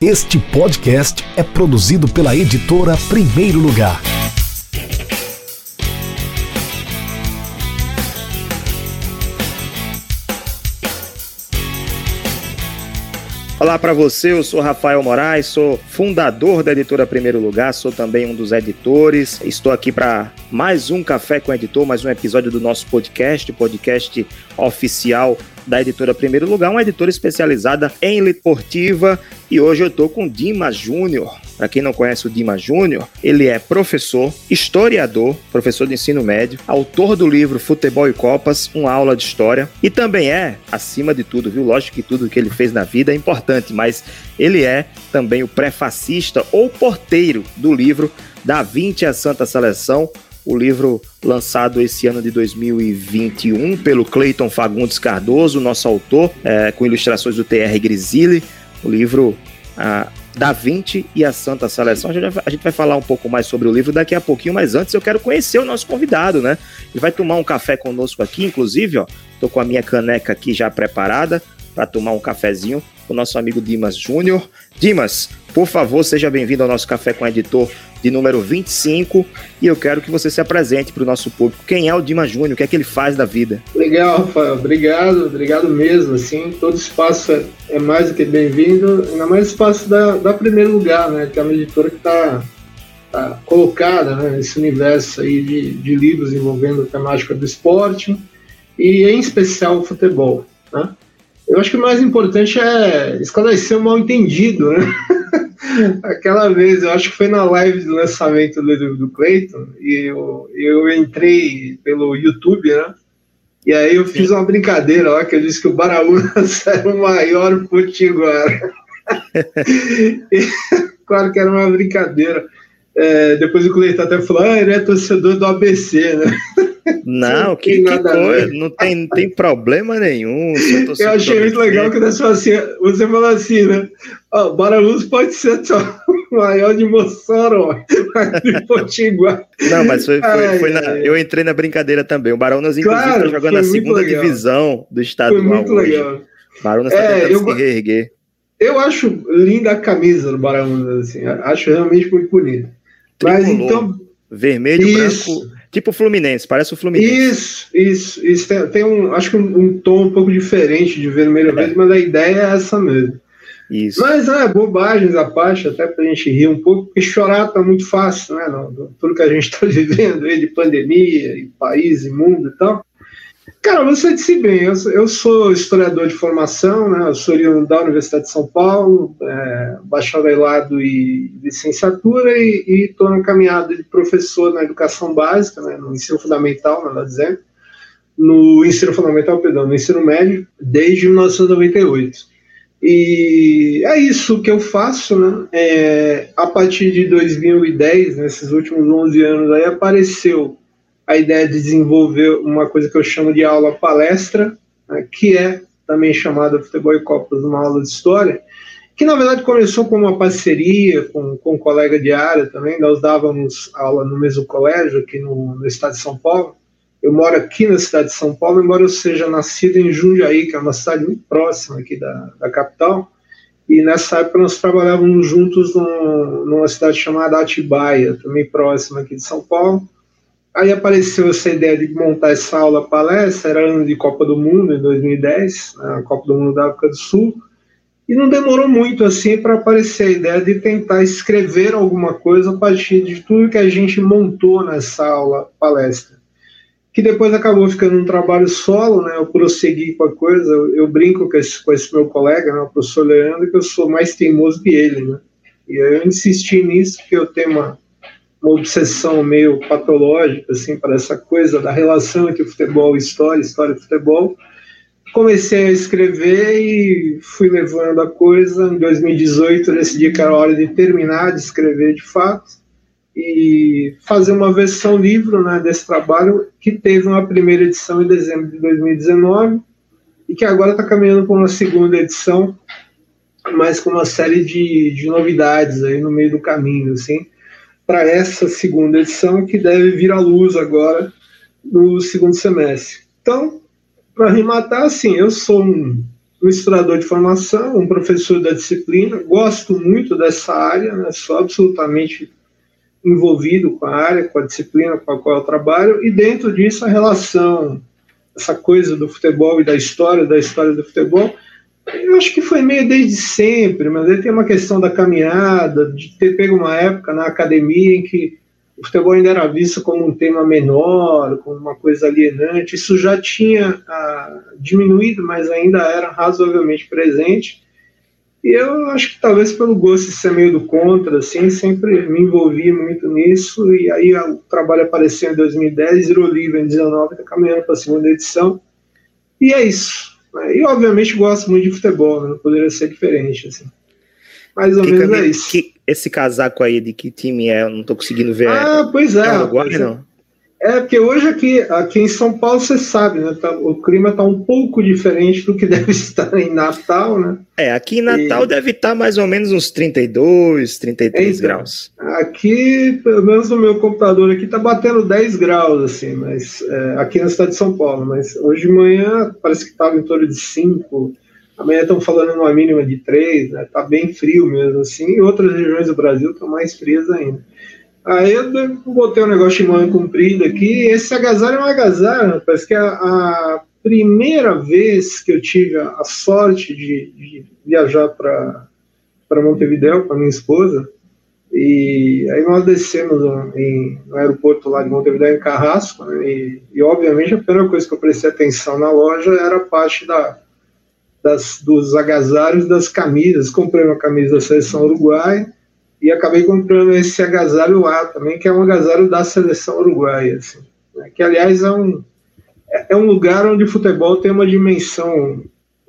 Este podcast é produzido pela editora Primeiro Lugar. Olá para você, eu sou Rafael Moraes, sou fundador da editora Primeiro Lugar, sou também um dos editores. Estou aqui para mais um Café com o Editor, mais um episódio do nosso podcast, podcast oficial da editora Primeiro Lugar, uma editora especializada em esportiva. E hoje eu estou com Dimas Júnior. Para quem não conhece o Dimas Júnior, ele é professor, historiador, professor de ensino médio, autor do livro Futebol e Copas, uma aula de história, e também é, acima de tudo, viu? Lógico que tudo que ele fez na vida é importante, mas ele é também o prefacista ou porteiro do livro Da 20 a Santa Seleção, o livro lançado esse ano de 2021 pelo Cleiton Fagundes Cardoso, nosso autor, é, com ilustrações do TR Grisili, o livro Da Vinci e a Santa Seleção. A gente, vai, a gente vai falar um pouco mais sobre o livro daqui a pouquinho, mas antes eu quero conhecer o nosso convidado, né? Ele vai tomar um café conosco aqui, inclusive, ó, tô com a minha caneca aqui já preparada para tomar um cafezinho o nosso amigo Dimas Júnior. Dimas, por favor, seja bem-vindo ao nosso Café com o Editor de número 25 e eu quero que você se apresente para o nosso público. Quem é o Dimas Júnior? O que é que ele faz da vida? Legal, Rafael. Obrigado, obrigado mesmo. Assim, todo espaço é, é mais do que bem-vindo, ainda mais espaço da, da Primeiro Lugar, né? Que é uma editora que está tá colocada né, nesse universo aí de, de livros envolvendo a temática do esporte e, em especial, o futebol, né? Eu acho que o mais importante é esclarecer o mal entendido, né? Aquela vez, eu acho que foi na live de lançamento do, do Clayton, e eu, eu entrei pelo YouTube, né? E aí eu fiz uma brincadeira lá, que eu disse que o Baraúnas era o maior potiguara. claro que era uma brincadeira. É, depois o Cleiton até falou, ah, ele é torcedor do ABC, né? Não, que, que coisa, não tem, não tem problema nenhum. Eu achei muito legal que você falou assim, você falou assim, né? Ó, Baraluz pode ser o maior de Mossoró, de Potiguar. Não, mas foi, foi, foi na, eu entrei na brincadeira também. O Barunas, inclusive, está claro, jogando a segunda divisão do estadual Foi muito hoje. legal. Barunas está é, tentando eu, se reerguer. Eu acho linda a camisa do Barunas, assim, acho realmente muito bonita. Mas então... Vermelho, isso. branco Tipo o Fluminense, parece o Fluminense. Isso, isso. isso tem, tem um, acho que um, um, tom um pouco diferente de vermelho é. verde, mas a ideia é essa mesmo. Isso. Mas é bobagens à parte, até pra gente rir um pouco, porque chorar tá muito fácil, né? No, tudo que a gente tá vivendo aí de pandemia, e país, e mundo e tal. Cara, você disse bem, eu, eu sou historiador de formação, né? Eu sou da Universidade de São Paulo, é, bacharelado e licenciatura, e estou na caminhada de professor na educação básica, né? no ensino fundamental, melhor dizendo, no ensino fundamental, perdão, no ensino médio, desde 1998. E é isso que eu faço, né? É, a partir de 2010, nesses últimos 11 anos, aí apareceu a ideia de desenvolver uma coisa que eu chamo de aula palestra, né, que é também chamada Futebol e Copas, uma aula de história, que na verdade começou com uma parceria com, com um colega de área também, nós dávamos aula no mesmo colégio aqui no, no estado de São Paulo, eu moro aqui na cidade de São Paulo, embora eu seja nascido em Jundiaí, que é uma cidade muito próxima aqui da, da capital, e nessa época nós trabalhávamos juntos num, numa cidade chamada Atibaia, também próxima aqui de São Paulo, Aí apareceu essa ideia de montar essa aula palestra, era ano de Copa do Mundo, em 2010, né, a Copa do Mundo da África do Sul, e não demorou muito assim para aparecer a ideia de tentar escrever alguma coisa a partir de tudo que a gente montou nessa aula palestra. Que depois acabou ficando um trabalho solo, né? Eu prossegui com a coisa, eu, brinco com esse, com esse, meu colega, né, o professor Leandro, que eu sou mais teimoso que ele, né? E eu insisti nisso, porque eu tenho uma uma obsessão meio patológica assim para essa coisa da relação entre futebol e história, história e futebol. Comecei a escrever e fui levando a coisa. Em 2018 decidi que era hora de terminar de escrever de fato e fazer uma versão livro né, desse trabalho que teve uma primeira edição em dezembro de 2019 e que agora está caminhando para uma segunda edição, mas com uma série de, de novidades aí no meio do caminho, assim para essa segunda edição que deve vir à luz agora no segundo semestre. Então, para arrematar, assim, eu sou um misturador de formação, um professor da disciplina, gosto muito dessa área, né, sou absolutamente envolvido com a área, com a disciplina com a qual eu trabalho, e dentro disso a relação, essa coisa do futebol e da história, da história do futebol, eu acho que foi meio desde sempre, mas aí tem uma questão da caminhada, de ter pego uma época na academia em que o futebol ainda era visto como um tema menor, como uma coisa alienante. Isso já tinha ah, diminuído, mas ainda era razoavelmente presente. E eu acho que talvez pelo gosto de ser meio do contra, assim, sempre me envolvi muito nisso. E aí o trabalho apareceu em 2010, virou livre em 2019, está caminhando para a segunda edição. E é isso. E obviamente gosto muito de futebol, né? não poderia ser diferente. Assim. Mais ou que menos é isso. Que, esse casaco aí de que time é? Eu não tô conseguindo ver. Ah, pois é. É Uruguai, é. não? É, porque hoje aqui, aqui em São Paulo, você sabe, né? Tá, o clima está um pouco diferente do que deve estar em Natal, né? É, aqui em Natal e... deve estar mais ou menos uns 32, 33 então, graus. Aqui, pelo menos no meu computador aqui, tá batendo 10 graus, assim, mas é, aqui na cidade de São Paulo. Mas hoje de manhã parece que estava em torno de 5 Amanhã estão falando numa mínima de 3, né? Tá bem frio mesmo, assim. E outras regiões do Brasil estão mais frias ainda. Aí eu botei um negócio de manga comprida aqui. Esse agasalho é um agasalho, parece que é a primeira vez que eu tive a, sorte de, de viajar para Montevideo com a minha esposa. E aí nós descemos no, em, no aeroporto lá de Montevideo, em Carrasco, né? e, e, obviamente a primeira coisa que eu prestei atenção na loja era a parte da, das, dos agasalhos das camisas. Comprei uma camisa da seleção uruguaia e acabei comprando esse agasalho lá também, que é um agasalho da seleção uruguaia. Assim, né? Que, aliás, é um, é um lugar onde o futebol tem uma dimensão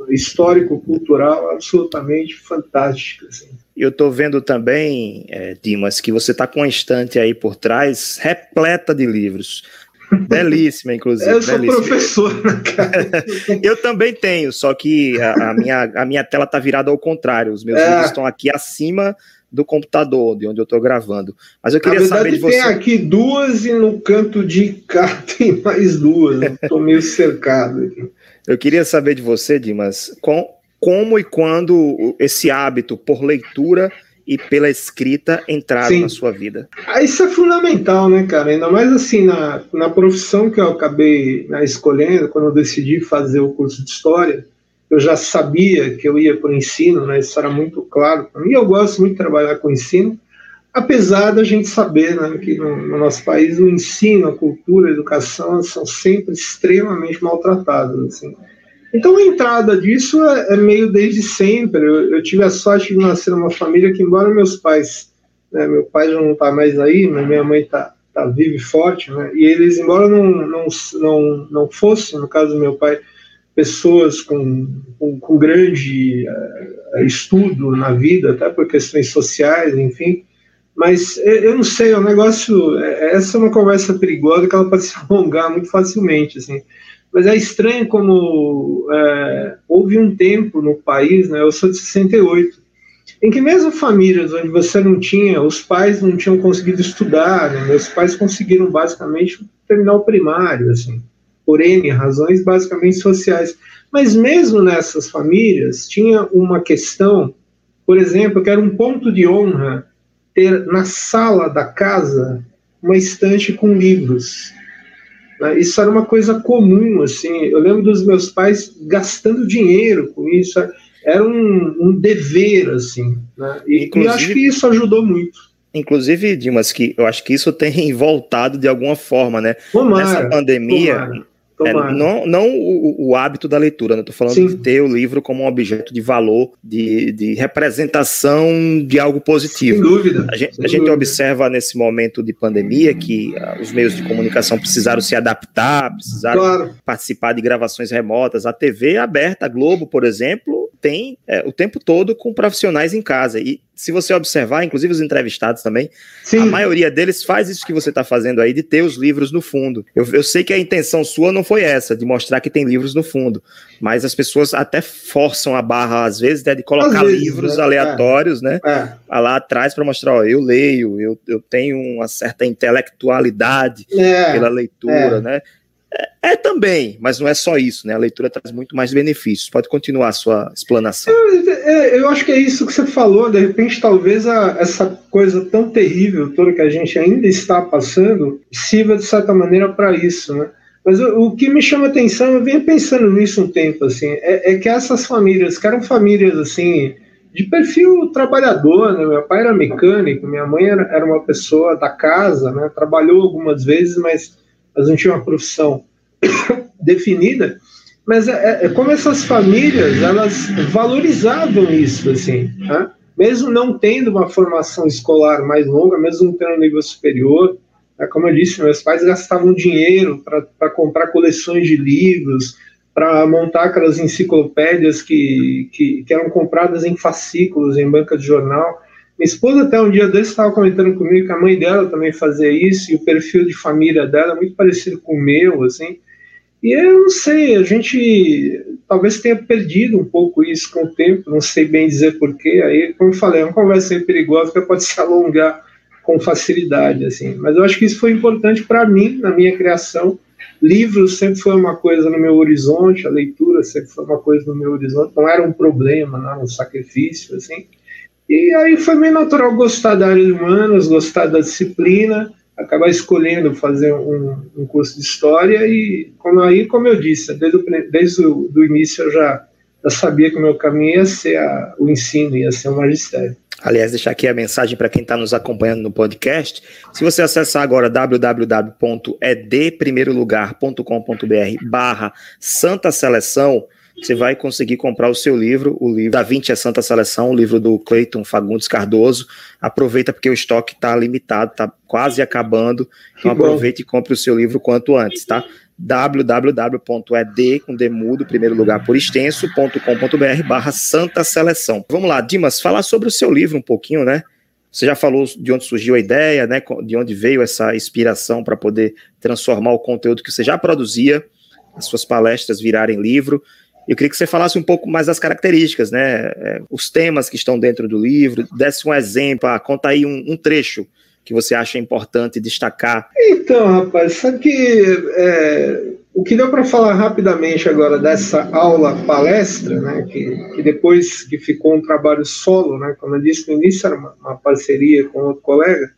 histórico-cultural absolutamente fantástica. Assim. Eu estou vendo também, é, Dimas, que você está com uma estante aí por trás repleta de livros. Belíssima, inclusive. Eu sou belíssima. professor, né, cara? eu também tenho, só que a, a, minha, a minha tela tá virada ao contrário. Os meus é. livros estão aqui acima do computador, de onde eu estou gravando. Mas eu queria verdade, saber de você. Tem aqui duas e no canto de cá tem mais duas. Estou meio cercado aqui. Eu queria saber de você, Dimas, com, como e quando esse hábito por leitura e pela escrita entraram Sim. na sua vida? Ah, isso é fundamental, né, cara? Ainda mais assim, na, na profissão que eu acabei né, escolhendo, quando eu decidi fazer o curso de História, eu já sabia que eu ia para o ensino, né? Isso era muito claro para mim. Eu gosto muito de trabalhar com ensino, apesar da gente saber né, que no, no, nosso país o ensino, a cultura, a educação são sempre extremamente maltratados. Assim. Então a entrada disso é, é meio desde sempre. Eu, eu, tive a sorte de nascer numa família que, embora meus pais, né, meu pai já não está mais aí, mas minha mãe está tá viva e forte, né, e eles, embora não, não, não, não fossem, no caso do meu pai, pessoas com, com, com grande uh, estudo na vida, até por questões sociais, enfim, mas eu não sei, é um negócio. É, essa é uma conversa perigosa que ela pode se alongar muito facilmente, assim. Mas é estranho como é, houve um tempo no país, né, eu sou de 68, em que mesmo famílias onde você não tinha, os pais não tinham conseguido estudar, né, meus pais conseguiram basicamente terminar o primário, assim, por N razões basicamente sociais. Mas mesmo nessas famílias, tinha uma questão, por exemplo, que era um ponto de honra ter na sala da casa uma estante com livros. Né? Isso era uma coisa comum, assim. Eu lembro dos meus pais gastando dinheiro com isso. Era um, um dever, assim. Né? E, e acho que isso ajudou muito. Inclusive, Dimas, que eu acho que isso tem voltado de alguma forma, né? Tomara, Nessa pandemia, tomara. É, não não o, o, hábito da leitura, né? Estou falando Sim. de ter o livro como um objeto de valor, de, de representação de algo positivo. Sem dúvida. A gente, a gente observa nesse momento de pandemia que uh, os meios de comunicação precisaram se adaptar, precisaram claro. participar de gravações remotas. A TV aberta, a Globo, por exemplo, tem é, o tempo todo com profissionais em casa. E se você observar, inclusive os entrevistados também, Sim. a maioria deles faz isso que você está fazendo aí, de ter os livros no fundo. Eu, eu, sei que a intenção sua não foi essa, de mostrar que tem livros no fundo, mas as pessoas até forçam a barra, às vezes, né, de colocar vezes, livros né? aleatórios, né, é. né, lá atrás para mostrar, ó, eu leio, eu, eu tenho uma certa intelectualidade é. pela leitura, é. né, É, é, também, mas não é só isso, né? A leitura traz muito mais benefícios. Pode continuar a sua explanação. É, eu acho que é isso que você falou. De repente, talvez a, essa coisa tão terrível toda que a gente ainda está passando sirva de certa maneira para isso, né? Mas o, o, que me chama atenção, eu venho pensando nisso um tempo, assim, é, é que essas famílias, que eram famílias assim de perfil trabalhador, né? Meu pai era mecânico, minha mãe era, era uma pessoa da casa, né? Trabalhou algumas vezes, mas, mas não tinha uma profissão definida. Mas é, é, é, como essas famílias, elas valorizavam isso, assim, né? mesmo não tendo uma formação escolar mais longa, mesmo não tendo um nível superior, né? como eu disse, meus pais gastavam dinheiro para comprar coleções de livros, para montar aquelas enciclopédias que, que, que, eram compradas em fascículos, em banca de jornal. Minha esposa até um dia desse estava comentando comigo que a mãe dela também fazia isso, e o perfil de família dela é muito parecido com o meu, assim. E eu não sei, a gente talvez tenha perdido um pouco isso com o tempo, não sei bem dizer porquê. Aí, como eu falei, é uma conversa aí perigosa que pode se alongar com facilidade, assim. Mas eu acho que isso foi importante para mim, na minha criação, Livros sempre foi uma coisa no meu horizonte, a leitura sempre foi uma coisa no meu horizonte, não era um problema, não era um sacrifício, assim. E aí foi meio natural gostar da área de humanas, gostar da disciplina, acabar escolhendo fazer um, um curso de história e como aí, como eu disse, desde o, desde o do início eu já, já sabia que o meu caminho ia ser a, o ensino, ia ser o magistério. Aliás, deixar aqui a mensagem para quem está nos acompanhando no podcast. Se você acessar agora www.edprimeirolugar.com.br barra Santa Seleção, você vai conseguir comprar o seu livro, o livro Da 20 é Santa Seleção, o livro do Cleiton Fagundes Cardoso. Aproveita porque o estoque está limitado, está quase acabando. Então aproveite e compre o seu livro quanto antes, tá? www.ed, com demudo, primeiro lugar por extenso.com.br barra Santa Seleção. Vamos lá, Dimas, falar sobre o seu livro um pouquinho, né? Você já falou de onde surgiu a ideia, né? De onde veio essa inspiração para poder transformar o conteúdo que você já produzia, as suas palestras virarem livro. Eu queria que você falasse um pouco mais das características, né? É, os temas que estão dentro do livro, desse um exemplo, ah, conta aí um, um trecho que você acha importante destacar? Então, rapaz, sabe que é, o que deu para falar rapidamente agora dessa aula palestra, né, que, que, depois que ficou um trabalho solo, né, como eu disse no início, era uma, uma parceria com outro colega,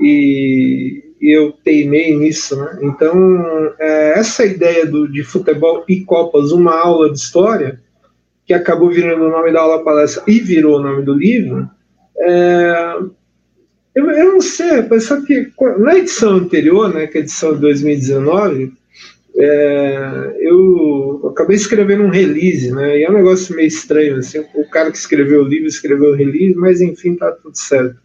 e, eu teimei nisso, né? Então, é, essa ideia do, de futebol e Copas, uma aula de história, que acabou virando o nome da aula palestra e virou o nome do livro, é, eu, eu não sei, só que na edição anterior, né, que é a edição de 2019, é, eu acabei escrevendo um release, né? E é um negócio meio estranho, assim. O cara que escreveu o livro escreveu o release, mas enfim, tá tudo certo.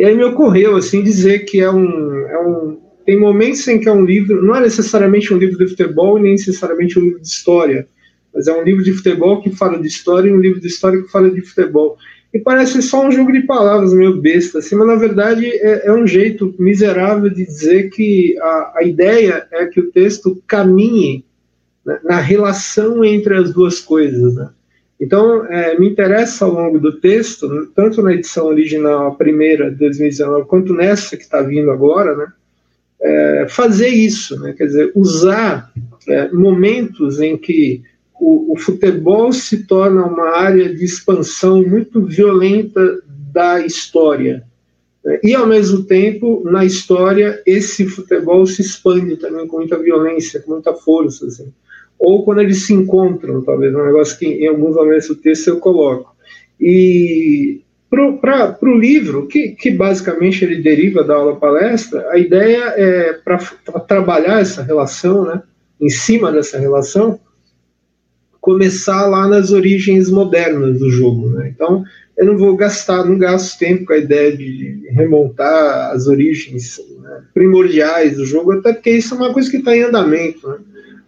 E aí me ocorreu, assim, dizer que é um, é um. Tem momentos em que é um livro, não é necessariamente um livro de futebol e nem necessariamente um livro de história, mas é um livro de futebol que fala de história e um livro de história que fala de futebol. E parece só um jogo de palavras meio besta, assim, mas na verdade é, é um jeito miserável de dizer que a, a ideia é que o texto caminhe né, na relação entre as duas coisas. Né? Então, é, me interessa ao longo do texto, tanto na edição original, a primeira, de 2019, quanto nessa que está vindo agora, né, é, fazer isso, né, quer dizer, usar é, momentos em que o, o, futebol se torna uma área de expansão muito violenta da história. Né? E, ao mesmo tempo, na história, esse futebol se expande também com muita violência, com muita força. Assim. Ou quando eles se encontram, talvez, um negócio que em alguns momentos do texto eu coloco. E para o livro, que, que basicamente ele deriva da aula palestra, a ideia é para trabalhar essa relação, né, em cima dessa relação, começar lá nas origens modernas do jogo. Né? Então, eu não vou gastar, não gasto tempo com a ideia de remontar as origens né, primordiais do jogo, até porque isso é uma coisa que está em andamento. Né?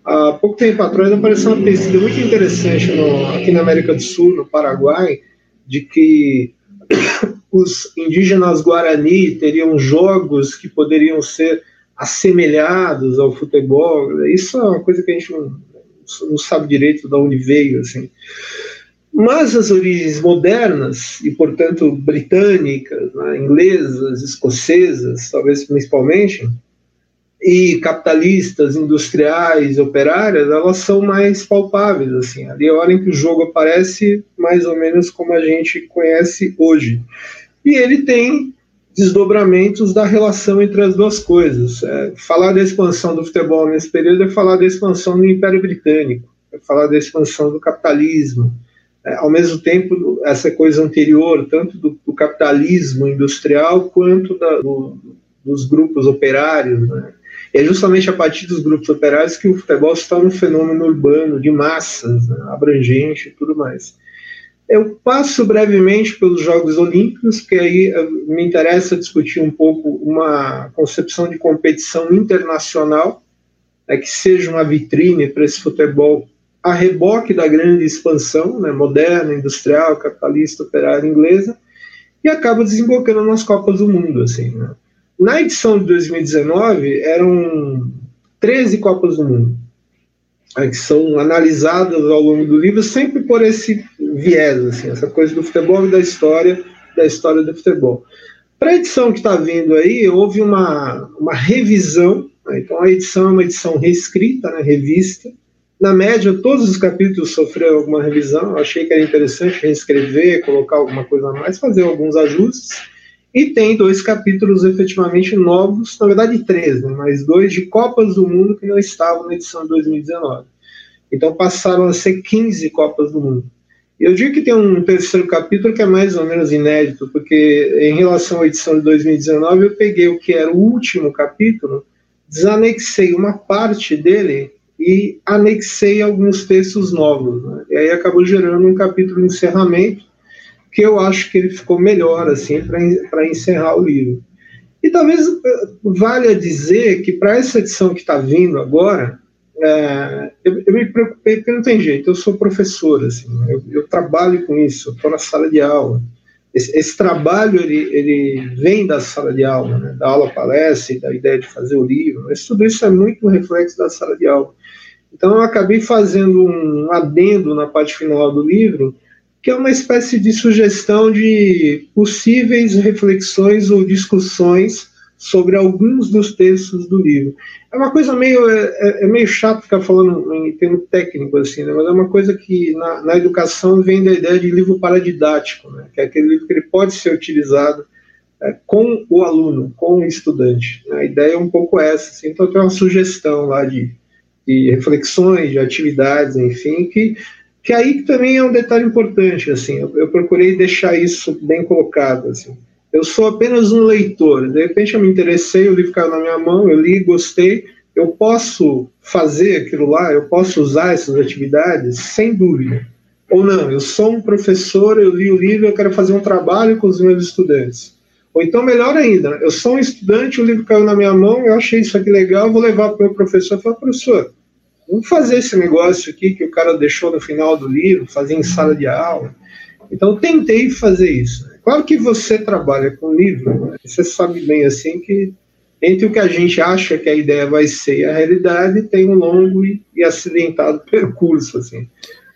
Há pouco tempo atrás apareceu uma pesquisa muito interessante no, aqui na América do Sul, no Paraguai, de que os indígenas Guarani teriam jogos que poderiam ser assemelhados ao futebol. Isso é uma coisa que a gente não, não sabe direito de onde veio, assim. Mas as origens modernas, e portanto britânicas, né, inglesas, escocesas, talvez principalmente, e capitalistas, industriais, operárias, elas são mais palpáveis, assim. Ali é a hora em que o jogo aparece mais ou menos como a gente conhece hoje. E ele tem desdobramentos da relação entre as duas coisas. É, falar da expansão do futebol nesse período é falar da expansão do Império Britânico, é falar da expansão do capitalismo. É, ao mesmo tempo, essa coisa anterior, tanto do, do capitalismo industrial quanto da, do, dos grupos operários, né? É justamente a partir dos grupos operários que o futebol se torna um fenômeno urbano, de massas, né, abrangente e tudo mais. Eu passo brevemente pelos Jogos Olímpicos, que aí eh, me interessa discutir um pouco uma concepção de competição internacional, é que seja uma vitrine para esse futebol a reboque da grande expansão né, moderna, industrial, capitalista, operária inglesa, e acaba desembocando nas Copas do Mundo. Assim, né? Na edição de 2019, eram 13 Copas do Mundo, né, que são analisadas ao longo do livro, sempre por esse viés, assim, essa coisa do futebol e da história, da história do futebol. Para a edição que está vindo aí, houve uma, uma revisão, né, então a edição é uma edição reescrita, né, revista. Na média, todos os capítulos sofreram alguma revisão, eu achei que era interessante reescrever, colocar alguma coisa a mais, fazer alguns ajustes. E tem dois capítulos efetivamente novos, na verdade três, né, mas dois de Copas do Mundo que não estavam na edição de 2019. Então passaram a ser 15 Copas do Mundo. Eu digo que tem um terceiro capítulo que é mais ou menos inédito, porque em relação à edição de 2019, eu peguei o que era o último capítulo, desanexei uma parte dele e anexei alguns textos novos. Né? E aí acabou gerando um capítulo de encerramento, que eu acho que ele ficou melhor assim para encerrar o livro. E talvez eh, valha dizer que para essa edição que está vindo agora, é, eu, eu, me preocupei porque não tem jeito, eu sou professor, assim, eu, eu trabalho com isso, estou na sala de aula. Esse, esse, trabalho ele, ele vem da sala de aula, né, da aula palestra, da ideia de fazer o livro, mas tudo isso é muito reflexo da sala de aula. Então eu acabei fazendo um adendo na parte final do livro, que é uma espécie de sugestão de possíveis reflexões ou discussões sobre alguns dos textos do livro. É uma coisa meio é, é, é meio chato ficar falando em termo técnico assim, né? mas é uma coisa que na, na, educação vem da ideia de livro paradidático, né? que é aquele livro que ele pode ser utilizado é, com o aluno, com o estudante. Né? A ideia é um pouco essa. Assim, então tem uma sugestão lá de, de reflexões, de atividades, enfim, que que aí também é um detalhe importante, assim, eu, eu, procurei deixar isso bem colocado, assim. Eu sou apenas um leitor, de repente eu me interessei, o livro caiu na minha mão, eu li, gostei, eu posso fazer aquilo lá, eu posso usar essas atividades, sem dúvida. Ou não, eu sou um professor, eu li o livro, eu quero fazer um trabalho com os meus estudantes. Ou então, melhor ainda, eu sou um estudante, o livro caiu na minha mão, eu achei isso aqui legal, vou levar para o meu professor e falar, professor, Vamos fazer esse negócio aqui que o cara deixou no final do livro, fazer em sala de aula. Então, tentei fazer isso. Claro que você trabalha com livro, você sabe bem assim que entre o que a gente acha que a ideia vai ser e a realidade tem um longo e, e acidentado percurso, assim.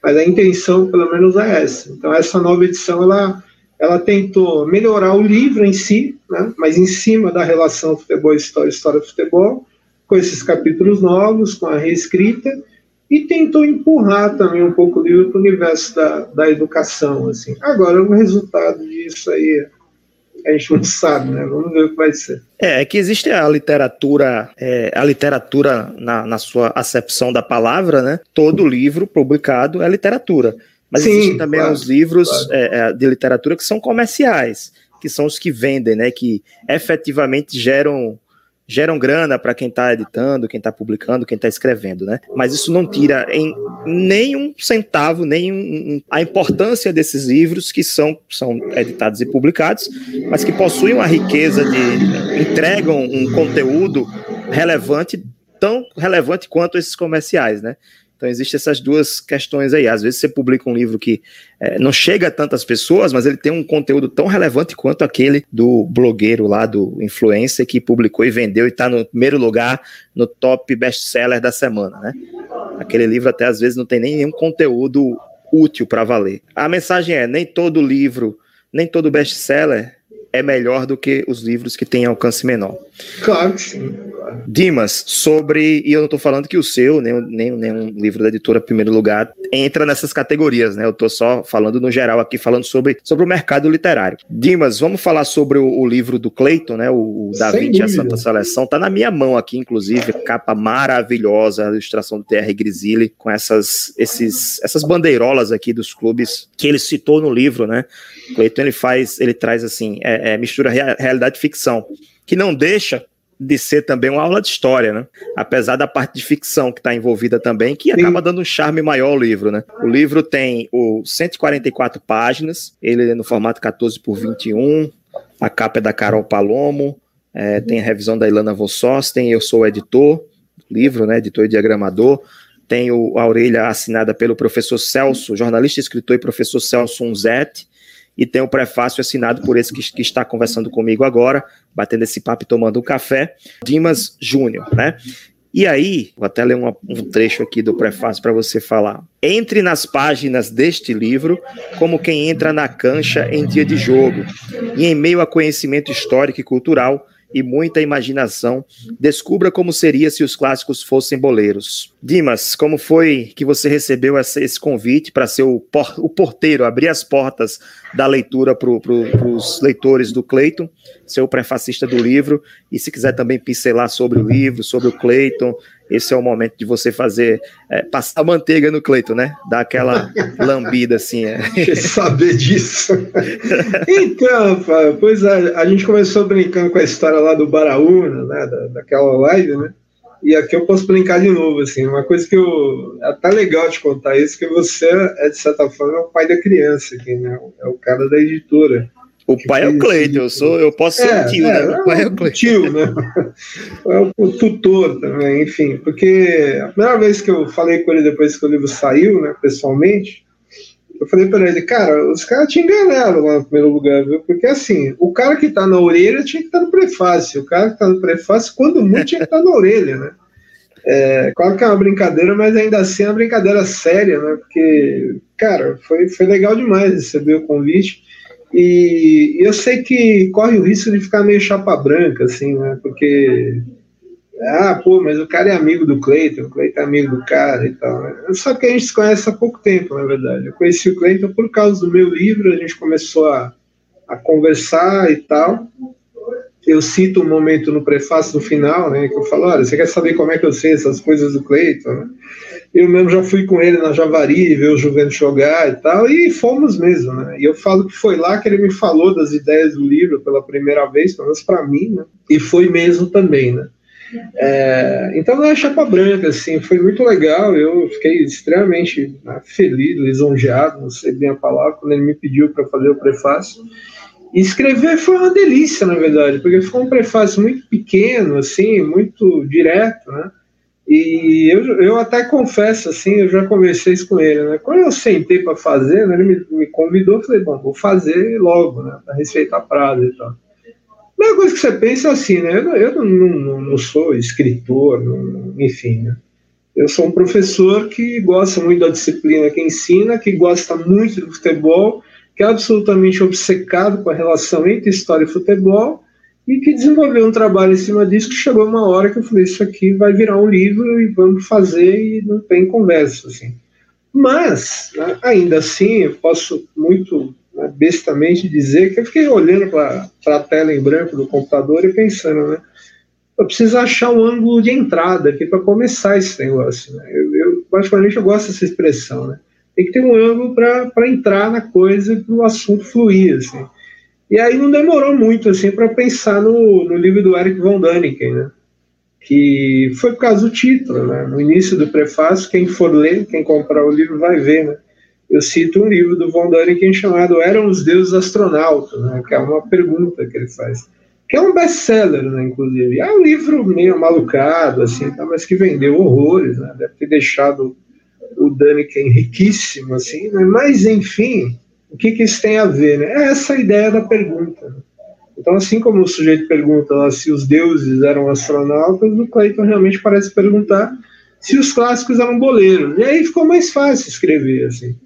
Mas a intenção, pelo menos, é essa. Então, essa nova edição, ela, ela tentou melhorar o livro em si, né? mas em cima da relação futebol-história, história-futebol, com esses capítulos novos, com a reescrita, e tentou empurrar também um pouco o livro para o universo da, da educação. Assim. Agora, o resultado disso aí a gente não sabe, né? Vamos ver o que vai ser. É, é que existe a literatura, é, a literatura na, na, sua acepção da palavra, né? Todo livro publicado é literatura. Mas Sim, existem também claro, os livros claro. é, é de literatura que são comerciais, que são os que vendem, né? Que efetivamente geram geram grana para quem está editando, quem está publicando, quem está escrevendo, né? Mas isso não tira em nenhum centavo, nem um, a importância desses livros que são, são editados e publicados, mas que possuem uma riqueza de entregam um conteúdo relevante, tão relevante quanto esses comerciais, né? Então, existem essas duas questões aí. Às vezes você publica um livro que é, não chega a tantas pessoas, mas ele tem um conteúdo tão relevante quanto aquele do blogueiro lá, do influencer, que publicou e vendeu e está no primeiro lugar no top best-seller da semana, né? Aquele livro até às vezes não tem nem nenhum conteúdo útil para valer. A mensagem é: nem todo livro, nem todo best-seller é melhor do que os livros que têm alcance menor. Claro que sim. Dimas, sobre, e eu não estou falando que o seu, nem, nem, nem um livro da editora Primeiro Lugar, entra nessas categorias, né? Eu estou só falando no geral aqui, falando sobre, sobre o mercado literário. Dimas, vamos falar sobre o, o livro do Cleiton, né? O, o Da Vinci a Santa Seleção. Tá na minha mão aqui, inclusive, capa maravilhosa, a ilustração do TR Grisili, com essas, esses, essas bandeirolas aqui dos clubes que ele citou no livro, né? Cleiton, ele faz, ele traz assim, é, é mistura realidade e ficção, que não deixa de ser também uma aula de história, né? Apesar da parte de ficção que está envolvida também, que Sim. acaba dando um charme maior ao livro, né? O livro tem o 144 páginas, ele é no formato 14 por 21, a capa é da Carol Palomo, é, tem a revisão da Ilana Vossosten, eu sou o editor, livro, né? Editor e diagramador. Tem o, a orelha assinada pelo professor Celso, jornalista, escritor e professor Celso Unzetti e tem o prefácio assinado por esse que, que, está conversando comigo agora, batendo esse papo e tomando um café, Dimas Júnior, né? E aí, vou até ler uma, um trecho aqui do prefácio para você falar. Entre nas páginas deste livro como quem entra na cancha em dia de jogo, e em meio a conhecimento histórico e cultural, e muita imaginação, descubra como seria se os clássicos fossem boleiros. Dimas, como foi que você recebeu esse convite para ser o, por, o, porteiro, abrir as portas da leitura para pro, os leitores do Cleiton, ser o prefacista do livro, e se quiser também pincelar sobre o livro, sobre o Cleiton, esse é o momento de você fazer, é, passar manteiga no Cleiton, né? Dar aquela lambida assim. É. Quer saber disso? então, pois a, a, gente começou brincando com a história lá do Baraúna, né? Da, daquela live, né? E aqui eu posso brincar de novo, assim, uma coisa que eu. É até legal te contar isso, que você é, de certa forma, é o pai da criança aqui, né? É o cara da editora. O pai é o Cleiton, eu, sou, eu posso ser é, tio, é, né? O pai é o Cleiton. Tio, né? É o tutor também, enfim. Porque a primeira vez que eu falei com ele depois que o livro saiu, né, pessoalmente, eu falei para ele, cara, os caras te enganaram lá no primeiro lugar, viu? Porque assim, o cara que tá na orelha tinha que estar tá no prefácio, o cara que tá no prefácio, quando muito, tinha que estar tá na orelha, né? É, claro que é uma brincadeira, mas ainda assim é uma brincadeira séria, né? Porque, cara, foi, foi legal demais receber o convite. E eu sei que corre o risco de ficar meio chapa branca, assim, né? Porque, ah, pô, mas o cara é amigo do Cleiton, o Cleiton é amigo do cara e tal. Né? Só que a gente se conhece há pouco tempo, na verdade. Eu conheci o Cleiton por causa do meu livro, a gente começou a, a conversar e tal. Eu cito um momento no prefácio, no final, né? Que eu falo, olha, você quer saber como é que eu sei essas coisas do Cleiton, né? Eu mesmo já fui com ele na Javari, ver o Juventus jogar e tal, e fomos mesmo, né? E eu falo que foi lá que ele me falou das ideias do livro pela primeira vez, pelo menos para mim, né? E foi mesmo também, né? É, então é chapa branca, assim, foi muito legal. Eu fiquei extremamente né, feliz, lisonjeado, não sei bem a palavra, quando ele me pediu para fazer o prefácio. Escrever foi uma delícia, na verdade, porque foi um prefácio muito pequeno, assim, muito direto, né? E eu, eu até confesso, assim, eu já conversei isso com ele, né? Quando eu sentei para fazer, né, ele me, me convidou, falei, bom, vou fazer logo, né? Para respeitar prazo e tal. A primeira coisa que você pensa é assim, né? Eu, eu não, não, não, sou escritor, não, enfim, né? Eu sou um professor que gosta muito da disciplina que ensina, que gosta muito do futebol, que é absolutamente obcecado com a relação entre história e futebol, e que desenvolveu um trabalho em cima disso que chegou uma hora que eu falei, isso aqui vai virar um livro e vamos fazer e não tem conversa, assim. Mas, né, ainda assim, eu posso muito né, bestamente dizer que eu fiquei olhando para a tela em branco do computador e pensando, né, eu preciso achar um ângulo de entrada aqui para começar esse negócio. Né? Eu, eu, particularmente, eu gosto dessa expressão, né? Tem que ter um ângulo para entrar na coisa para o assunto fluir, assim. E aí não demorou muito assim para pensar no, no livro do Eric von Däniken, né? que foi por causa do título, né? No início do prefácio, quem for ler, quem comprar o livro vai ver, né? Eu cito um livro do von Däniken chamado Eram os Deuses Astronautas, né? Que é uma pergunta que ele faz, que é um best-seller, né? Inclusive, é um livro meio malucado, assim, tá? mas que vendeu horrores, né? Deve ter deixado o Däniken riquíssimo, assim, né? Mas enfim, o que, que isso tem a ver? Né? É essa a ideia da pergunta. Então, assim como o sujeito pergunta lá, se os deuses eram astronautas, o Clayton realmente parece perguntar se os clássicos eram boleiros. E aí ficou mais fácil escrever, assim.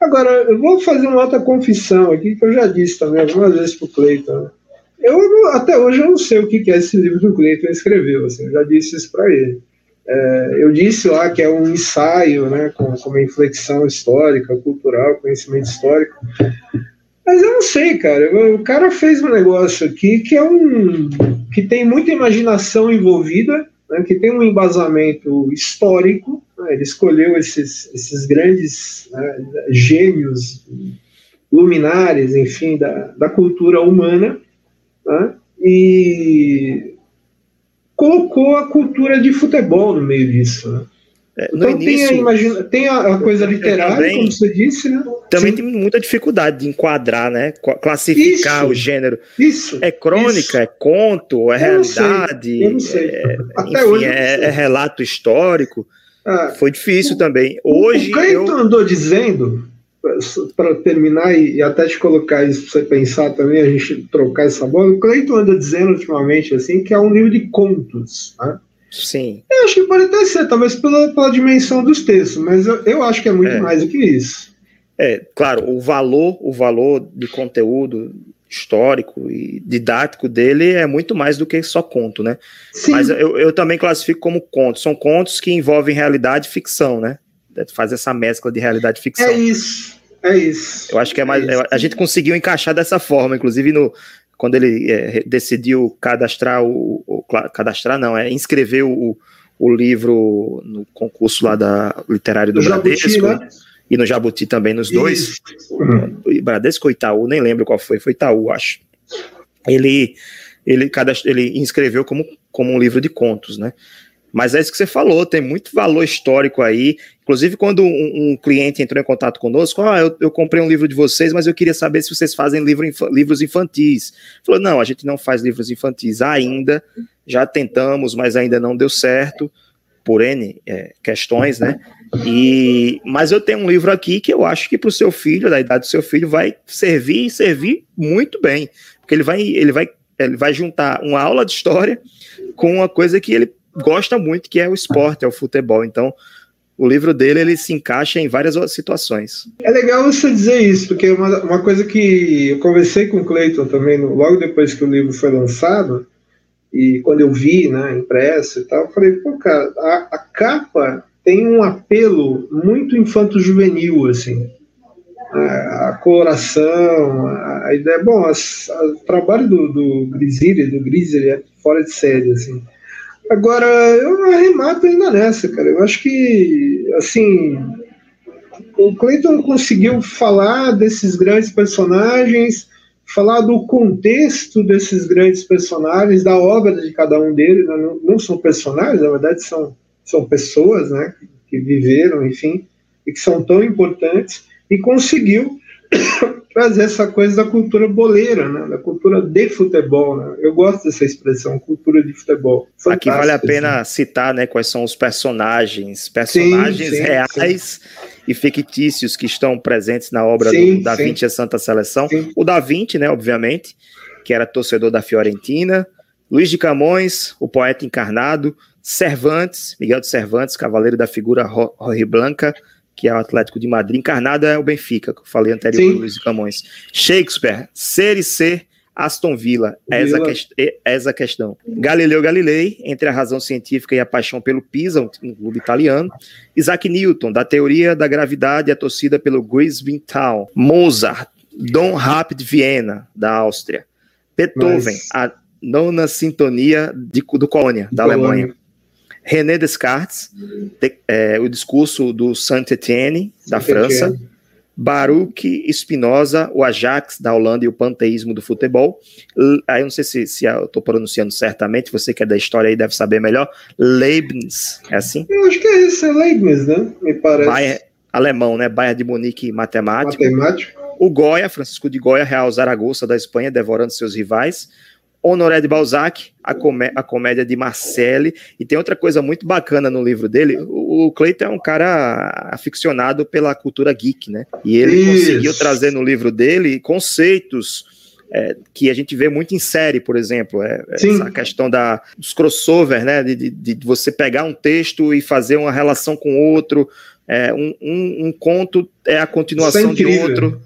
Agora, eu vou fazer uma outra confissão aqui, que eu já disse também algumas vezes para o Clayton. Né? eu até hoje eu não sei o que é esse livro que o Cleiton escreveu, assim, eu já disse isso para ele. É, eu disse lá que é um ensaio, né, com, com uma inflexão histórica, cultural, conhecimento histórico. Mas eu não sei, cara. O cara fez um negócio aqui que é um que tem muita imaginação envolvida, né, que tem um embasamento histórico. Né, ele escolheu esses, esses grandes né, gênios, luminares, enfim, da, da cultura humana, né, e colocou a cultura de futebol no meio disso. Né? É, então início, tem, a, imagina, tem a, a coisa literária, também, como você disse, né? Também Sim. tem muita dificuldade de enquadrar, né? Classificar isso, o gênero. Isso. É crônica, isso. é conto, é eu realidade. eu não sei. É, Até enfim, hoje é, é, relato histórico. Ah, Foi difícil o, também. Hoje. O Cleiton eu... andou dizendo, para terminar e, até te colocar isso para você pensar também, a gente trocar essa bola, o Cleiton anda dizendo ultimamente assim que é um livro de contos, né? Sim. Eu acho que pode até ser, talvez pela, pela dimensão dos textos, mas eu, eu acho que é muito é. mais do que isso. É, claro, o valor, o valor de conteúdo histórico e didático dele é muito mais do que só conto, né? Sim. Mas eu, eu também classifico como contos. São contos que envolvem realidade e ficção, né? Faz essa mescla de realidade e ficção. É isso. É isso. Eu acho que é mais. É a gente conseguiu encaixar dessa forma, inclusive no, quando ele é, decidiu cadastrar o, o, cadastrar não é inscrever o, o livro no concurso lá da literário do, Bradesco Jabuti, né? e no Jabuti também nos dois uhum. Bradesco ou Itaú nem lembro qual foi foi Itaú acho ele ele cadastro, ele inscreveu como como um livro de contos né mas é isso que você falou, tem muito valor histórico aí. Inclusive, quando um, um cliente entrou em contato conosco, ah, eu, eu, comprei um livro de vocês, mas eu queria saber se vocês fazem livro, livros infantis. Falou, não, a gente não faz livros infantis ainda, já tentamos, mas ainda não deu certo, por N é, questões, né? E, mas eu tenho um livro aqui que eu acho que para o seu filho, da idade do seu filho, vai servir e servir muito bem. Porque ele vai, ele vai, ele vai juntar uma aula de história com uma coisa que ele gosta muito, que é o esporte, é o futebol. Então, o livro dele ele se encaixa em várias situações. É legal você dizer isso, porque uma, uma coisa que eu conversei com o Clayton também, logo depois que o livro foi lançado, e quando eu vi, né, impresso e tal, eu falei, pô, cara, a, a capa tem um apelo muito infanto-juvenil, assim. A, a coloração, a, a, ideia. Bom, o trabalho do, do Grizzly, do Grizzly é fora de série, assim. Agora, eu arremato ainda nessa, cara. Eu acho que, assim, o Clayton conseguiu falar desses grandes personagens, falar do contexto desses grandes personagens, da obra de cada um deles. Né? Não, não, são personagens, na verdade, são, são pessoas, né? Que viveram, enfim, e que são tão importantes, e conseguiu trazer essa coisa da cultura boleira, né? da cultura de futebol. Né? Eu gosto dessa expressão, cultura de futebol. Aqui vale a pena assim. citar né, quais são os personagens, personagens sim, sim, reais sim. e fictícios que estão presentes na obra do Da Vinci a Santa Seleção. O Da Vinci, né, obviamente, que era torcedor da Fiorentina, Luiz de Camões, o poeta encarnado, Cervantes, Miguel de Cervantes, cavaleiro da figura Blanca que é o Atlético de Madrid, encarnado é o Benfica, que eu falei anterior do Luiz Camões. Shakespeare, ser e ser Aston Villa, essa, essa questão. Galileu Galilei, entre a razão científica e a paixão pelo Pisa, um clube italiano. Isaac Newton, da teoria da gravidade, a torcida pelo Grisbin Town. Mozart, Dom Rapid Viena, da Áustria. Beethoven, Mas... a nona sintonia de, do Colônia, da Colônia. Alemanha. René Descartes, de, é, o discurso do Saint-Étienne, da França, Baruch Spinoza, o Ajax da Holanda e o panteísmo do futebol. Aí eu não sei se, se eu estou pronunciando certamente, você que é da história aí deve saber melhor. Leibniz, é assim? Eu acho que é isso, é Leibniz, né? Me parece. Bayer, alemão, né? Bayern de Munique, matemático. Matemático. O Goya, Francisco de Goya, Real Zaragoza da Espanha, devorando seus rivais. Honoré de Balzac, a, comé a comédia de Marcelle, e tem outra coisa muito bacana no livro dele, o, o Cleiton é um cara aficionado pela cultura geek, né, e ele Isso. conseguiu trazer no livro dele conceitos é, que a gente vê muito em série, por exemplo, é, é essa questão da, dos crossover, né, de, de, de, você pegar um texto e fazer uma relação com outro, É, um, um, um, conto é a continuação é de outro,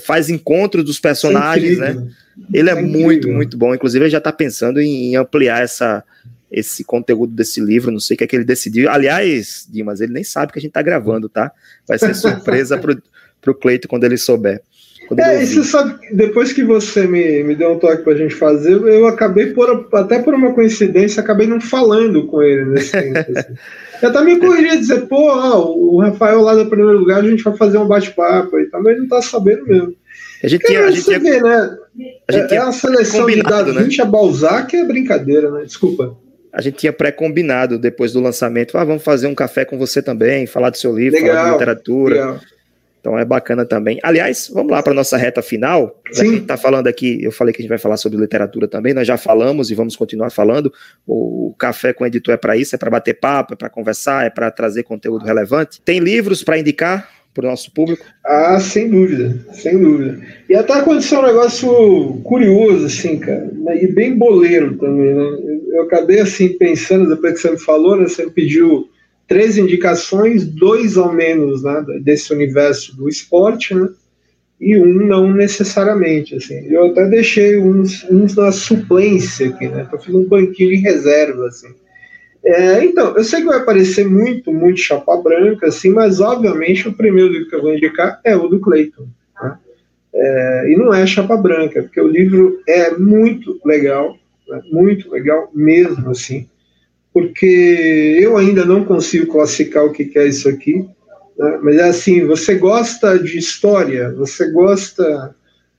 faz encontro dos personagens, é né? Ele é, muito, muito bom. Inclusive, ele já está pensando em, ampliar essa, esse conteúdo desse livro, não sei o que é que ele decidiu. Aliás, Dimas, ele nem sabe que a gente está gravando, tá? Vai ser surpresa pro, pro Cleito quando ele souber. Quando é, e você sabe, depois que você me, me deu um toque pra gente fazer, eu acabei, por, até por uma coincidência, acabei não falando com ele nesse tempo. Assim. Eu também correria dizer, pô, ah, o Rafael lá no primeiro lugar, a gente vai fazer um bate-papo e também não tá sabendo mesmo. A gente tinha, a gente tinha, vê, né? A gente é, é a seleção de Da Vinci né? a Balzac é brincadeira, né? Desculpa a gente tinha pré-combinado depois do lançamento, ah, vamos fazer um café com você também, falar do seu livro, legal, falar de literatura. Legal. Então é bacana também. Aliás, vamos lá para nossa reta final. Sim. A gente está falando aqui, eu falei que a gente vai falar sobre literatura também, nós já falamos e vamos continuar falando. O café com o editor é para isso, é para bater papo, é para conversar, é para trazer conteúdo relevante. Tem livros para indicar? para o nosso público? Ah, sem dúvida, sem dúvida. E até aconteceu um negócio curioso, assim, cara, né, e bem boleiro também, né? Eu acabei, assim, pensando, depois que você me falou, né, você me pediu três indicações, dois ao menos, né, desse universo do esporte, né? E um não necessariamente, assim. Eu até deixei uns, uns na suplência aqui, né? Eu fiz um banquinho de reserva, assim. É, então, eu sei que vai parecer muito, muito chapa branca, assim, mas obviamente o primeiro livro que eu vou indicar é o do Clayton. Né? É, e não é chapa branca, porque o livro é muito legal, né? muito legal mesmo, assim, porque eu ainda não consigo classificar o que é isso aqui, né? mas é assim, você gosta de história, você gosta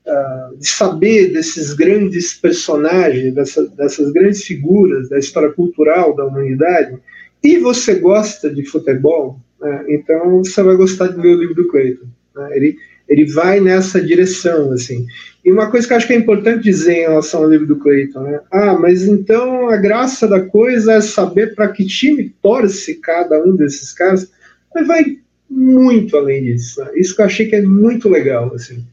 uh, de saber desses grandes personagens, dessa, dessas grandes figuras da história cultural da humanidade, e você gosta de futebol, né, então você vai gostar de ler o livro do Clayton. Né, ele, ele vai nessa direção, assim. E uma coisa que eu acho que é importante dizer em relação ao livro do Clayton, né? Ah, mas então a graça da coisa é saber para que time torce cada um desses caras, mas vai muito além disso. Né? Isso que eu achei que é muito legal, assim.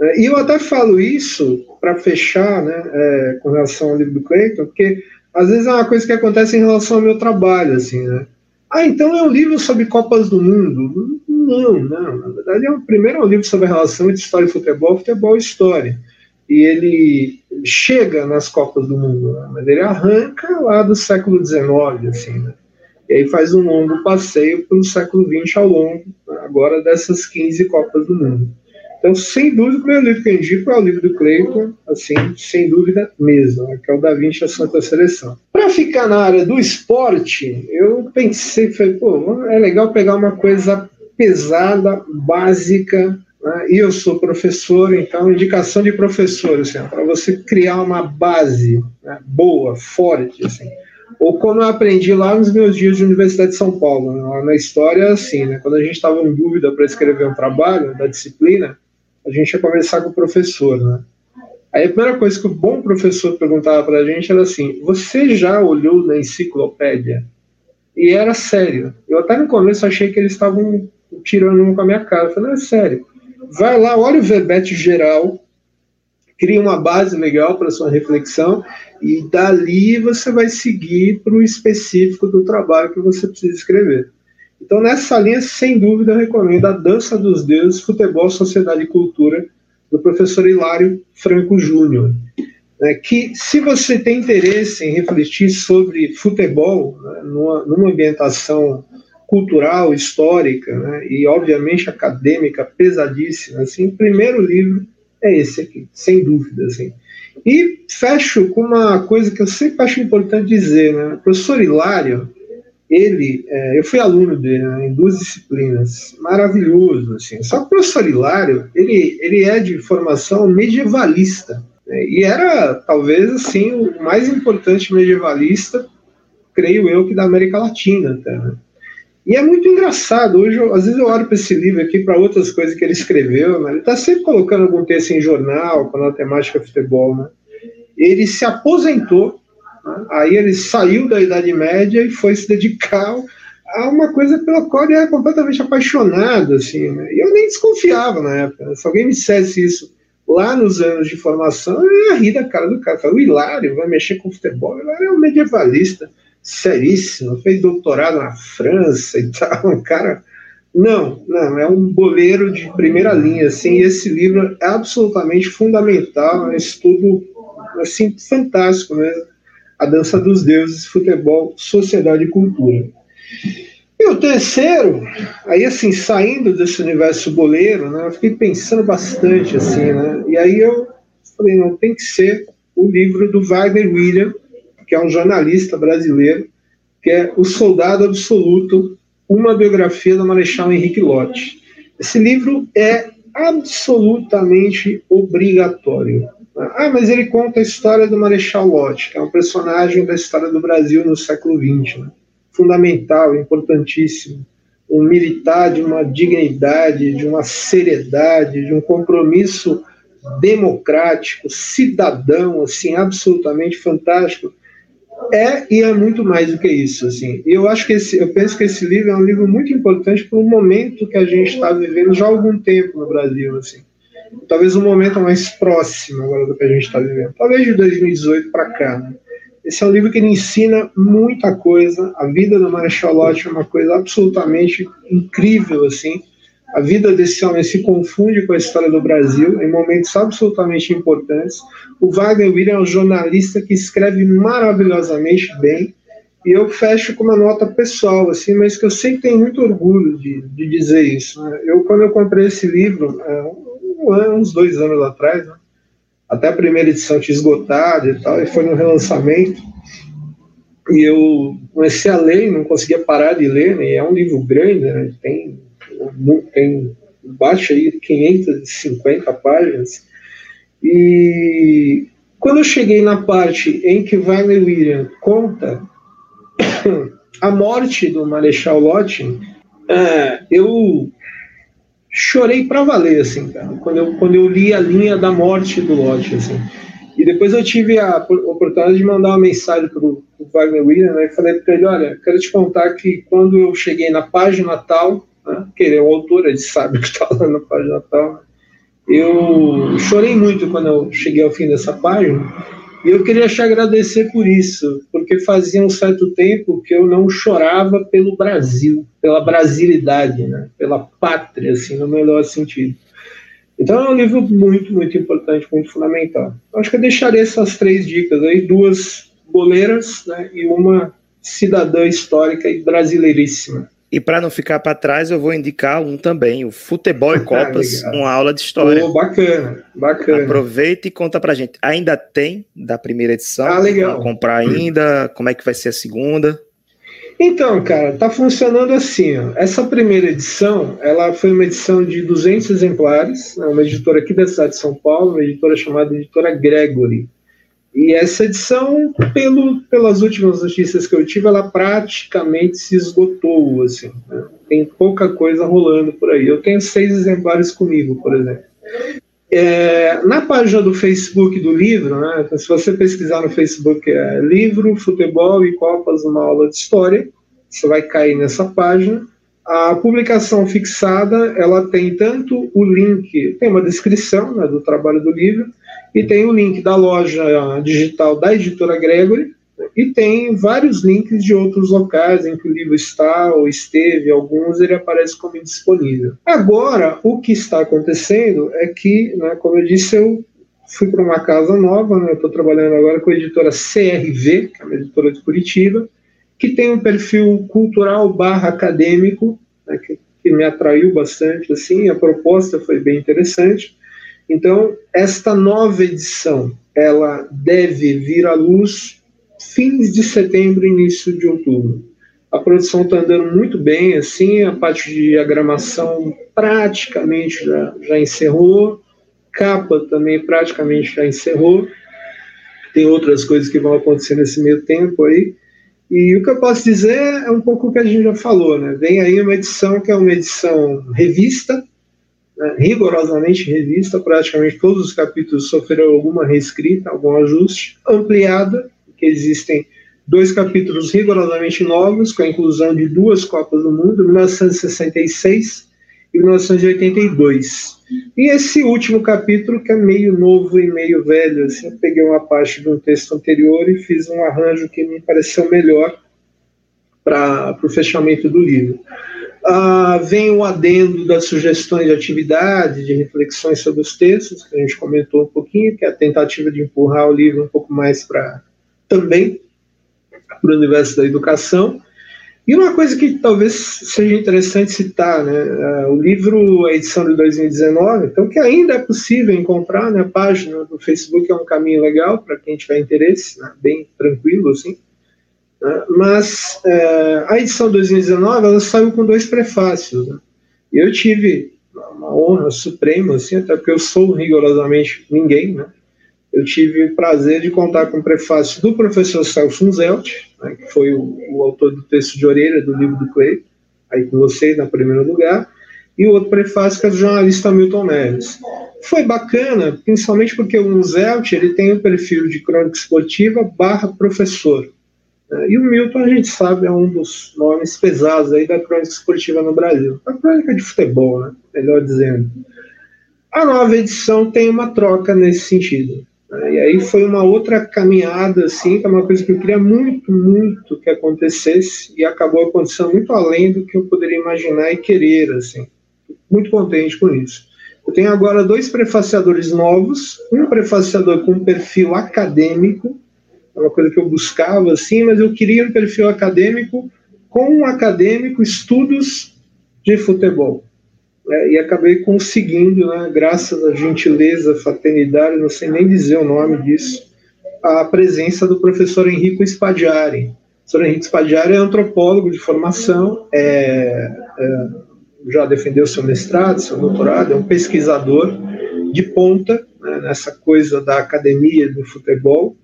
É, e eu até falo isso para fechar, né, é, com relação ao livro do Clayton, porque às vezes é uma coisa que acontece em relação ao meu trabalho, assim, né? Ah, então é um livro sobre Copas do Mundo? Não, não. Na verdade, é um, primeiro é livro sobre a relação entre história e futebol, futebol e história. E ele chega nas Copas do Mundo, né? mas ele arranca lá do século XIX, assim, né? E aí faz um longo passeio pelo século XX ao longo, né? agora dessas 15 Copas do Mundo. Então, sem dúvida, o primeiro livro que eu indico é o livro do Clayton, assim, sem dúvida mesmo, né, que é o Da Vinci a Santa Seleção. Para ficar na área do esporte, eu pensei, falei, pô, é legal pegar uma coisa pesada, básica, né, e eu sou professor, então, indicação de professor, assim, para você criar uma base né, boa, forte, assim. Ou como eu aprendi lá nos meus dias de Universidade de São Paulo, né, na história, assim, né, quando a gente estava em dúvida para escrever um trabalho da disciplina, a gente ia conversar com o professor, né? Aí a primeira coisa que o bom professor perguntava para a gente era assim: Você já olhou na enciclopédia? E era sério. Eu até no começo achei que eles estavam tirando um com a minha cara. Eu falei: é sério. Vai lá, olha o verbete geral, cria uma base legal para sua reflexão e dali você vai seguir para o específico do trabalho que você precisa escrever. Então, nessa linha, sem dúvida, eu recomendo A Dança dos Deuses, Futebol, Sociedade e Cultura, do professor Hilário Franco Júnior. É, que, se você tem interesse em refletir sobre futebol, né, numa, numa, ambientação cultural, histórica né, e, obviamente, acadêmica pesadíssima, assim, o primeiro livro é esse aqui, sem dúvida. Assim. E fecho com uma coisa que eu sempre acho importante dizer. Né? O professor Hilário, ele, é, eu fui aluno dele né, em duas disciplinas, maravilhoso, assim. Só que o professor Hilário, ele, ele é de formação medievalista, né, e era, talvez, assim, o mais importante medievalista, creio eu, que da América Latina até, né? E é muito engraçado, hoje, eu, às vezes eu olho para esse livro aqui, para outras coisas que ele escreveu, né? ele está sempre colocando algum texto em jornal, com a temática futebol, né? Ele se aposentou né? Aí ele saiu da Idade Média e foi se dedicar a uma coisa pela qual ele era completamente apaixonado, assim, né? E eu nem desconfiava na época. Se alguém me dissesse isso lá nos anos de formação, eu ia rir da cara do cara. o Hilário vai mexer com futebol. O Hilário é um medievalista seríssimo, fez doutorado na França e tal, um cara Não, não, é um boleiro de primeira linha, assim, esse livro é absolutamente fundamental, é um estudo, assim, fantástico mesmo, A Dança dos Deuses, Futebol, Sociedade e Cultura. E o terceiro, aí assim, saindo desse universo boleiro, né, eu fiquei pensando bastante, assim, né, e aí eu falei, não, tem que ser o livro do Wagner William, que é um jornalista brasileiro, que é O Soldado Absoluto, uma biografia do Marechal Henrique Lott. Esse livro é absolutamente obrigatório. Ah, mas ele conta a história do Marechal Lott, que é um personagem da história do Brasil no século XX. Né? Fundamental, importantíssimo. Um militar de uma dignidade, de uma seriedade, de um compromisso democrático, cidadão, assim, absolutamente fantástico é e é muito mais do que isso, assim. Eu acho que esse, eu penso que esse livro é um livro muito importante para o momento que a gente está vivendo já há algum tempo no Brasil, assim. Talvez um momento mais próximo agora do que a gente está vivendo. Talvez de 2018 para cá, né? Esse é um livro que ele ensina muita coisa. A vida do Marechal Lott é uma coisa absolutamente incrível, assim. A vida desse homem se confunde com a história do Brasil em momentos absolutamente importantes. O Wagner William é um jornalista que escreve maravilhosamente bem. E eu fecho com uma nota pessoal, assim, mas que eu sempre tenho muito orgulho de, de dizer isso. Né? Eu, quando eu comprei esse livro, é, um ano, uns dois anos atrás, né? até a primeira edição tinha esgotado e tal, e foi no relançamento. E eu comecei a ler, não conseguia parar de ler, né? é um livro grande, né? tem tem baixa aí 550 páginas. E quando eu cheguei na parte em que Wagner William conta a morte do Marechal Lott, é, eu chorei para valer, assim, cara, quando eu, quando eu li a linha da morte do Lott, assim. E depois eu tive a oportunidade de mandar uma mensagem para o Wagner William, né, e falei para ele, olha, quero te contar que quando eu cheguei na página tal, né? que ele é o autor, ele sabe o que está lá na página tal. Eu chorei muito quando eu cheguei ao fim dessa página, e eu queria te agradecer por isso, porque fazia um certo tempo que eu não chorava pelo Brasil, pela brasilidade, né? pela pátria, assim, no melhor sentido. Então é um livro muito, muito importante, muito fundamental. Acho que eu deixaria essas três dicas aí, duas boleiras né? e uma cidadã histórica e brasileiríssima. E para não ficar para trás, eu vou indicar um também, o Futebol e Copas, ah, uma aula de história. Oh, bacana, bacana. Aproveita e conta pra gente. Ainda tem da primeira edição? Ah, legal. comprar ainda? Como é que vai ser a segunda? Então, cara, tá funcionando assim. Ó. Essa primeira edição, ela foi uma edição de 200 exemplares, né, uma editora aqui da cidade de São Paulo, uma editora chamada Editora Gregory. E essa edição, pelo, pelas últimas notícias que eu tive, ela praticamente se esgotou. Assim, né? Tem pouca coisa rolando por aí. Eu tenho seis exemplares comigo, por exemplo. É, na página do Facebook do livro, né, então, se você pesquisar no Facebook é livro, futebol e copas, uma aula de história, você vai cair nessa página. A publicação fixada, ela tem tanto o link, tem uma descrição né, do trabalho do livro, e tem o link da loja digital da editora Gregory, e tem vários links de outros locais em que o livro está ou esteve, alguns ele aparece como disponível. Agora, o que está acontecendo é que, né, como eu disse, eu fui para uma casa nova, né, estou trabalhando agora com a editora CRV, que é uma editora de Curitiba, que tem um perfil cultural barra acadêmico, né, que, que me atraiu bastante, assim, a proposta foi bem interessante, então, esta nova edição, ela deve vir à luz fins de setembro, início de outubro. A produção está andando muito bem, assim, a parte de diagramação praticamente já, já encerrou, capa também praticamente já encerrou. Tem outras coisas que vão acontecer nesse meio tempo aí. E o que eu posso dizer é um pouco o que a gente já falou, né? Vem aí uma edição que é uma edição revista, rigorosamente revista, praticamente todos os capítulos sofreram alguma reescrita, algum ajuste, ampliada, que existem dois capítulos rigorosamente novos, com a inclusão de duas Copas do Mundo, 1966 e 1982. E esse último capítulo, que é meio novo e meio velho, assim, eu peguei uma parte de um texto anterior e fiz um arranjo que me pareceu melhor para o fechamento do livro. Uh, vem o adendo das sugestões de atividade, de reflexões sobre os textos, que a gente comentou um pouquinho, que é a tentativa de empurrar o livro um pouco mais para também para o universo da educação. E uma coisa que talvez seja interessante citar, né, é, o livro, a edição de 2019, então que ainda é possível encontrar, né, a página do Facebook é um caminho legal para quem tiver interesse, né, bem tranquilo, assim. Mas é, a edição 2019, ela saiu com dois prefácios, né, e eu tive uma honra suprema, assim, até porque eu sou rigorosamente ninguém, né, eu tive o prazer de contar com o prefácio do professor Celso Zelt, né, que foi o, o, autor do texto de orelha do livro do Clay, aí com vocês na primeiro lugar, e o outro prefácio que é do jornalista Milton Neves. Foi bacana, principalmente porque o Zelt ele tem o perfil de crônica esportiva barra professor. E o Milton, a gente sabe, é um dos nomes pesados aí da crônica esportiva no Brasil. A crônica de futebol, né, melhor dizendo. A nova edição tem uma troca nesse sentido. Né? E aí foi uma outra caminhada, assim, que é uma coisa que eu queria muito, muito que acontecesse e acabou acontecendo muito além do que eu poderia imaginar e querer, assim. Muito contente com isso. Eu tenho agora dois prefaciadores novos, um prefaciador com perfil acadêmico, uma coisa que eu buscava, assim, mas eu queria um perfil acadêmico com um acadêmico estudos de futebol né, e acabei conseguindo, né, graças à gentileza, fraternidade, não sei nem dizer o nome disso, a presença do professor Henrico Spadiari. O professor Henrico Spadiari é antropólogo de formação, é, é, já defendeu seu mestrado, seu doutorado, é um pesquisador de ponta né, nessa coisa da academia do futebol,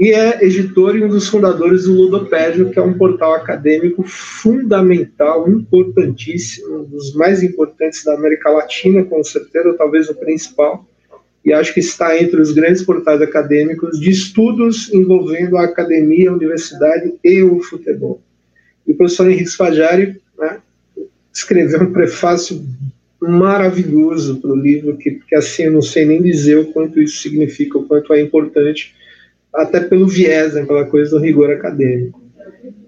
e é editor e um dos fundadores do Ludopédio, que é um portal acadêmico fundamental, importantíssimo, um dos mais importantes da América Latina, com certeza, talvez o principal, e acho que está entre os grandes portais acadêmicos de estudos envolvendo a academia, a universidade e o futebol. E o professor Henrique Spaggiari né, escreveu um prefácio maravilhoso para o livro, que, que assim eu não sei nem dizer o quanto isso significa, o quanto é importante, até pelo viés, né, pela coisa do rigor acadêmico.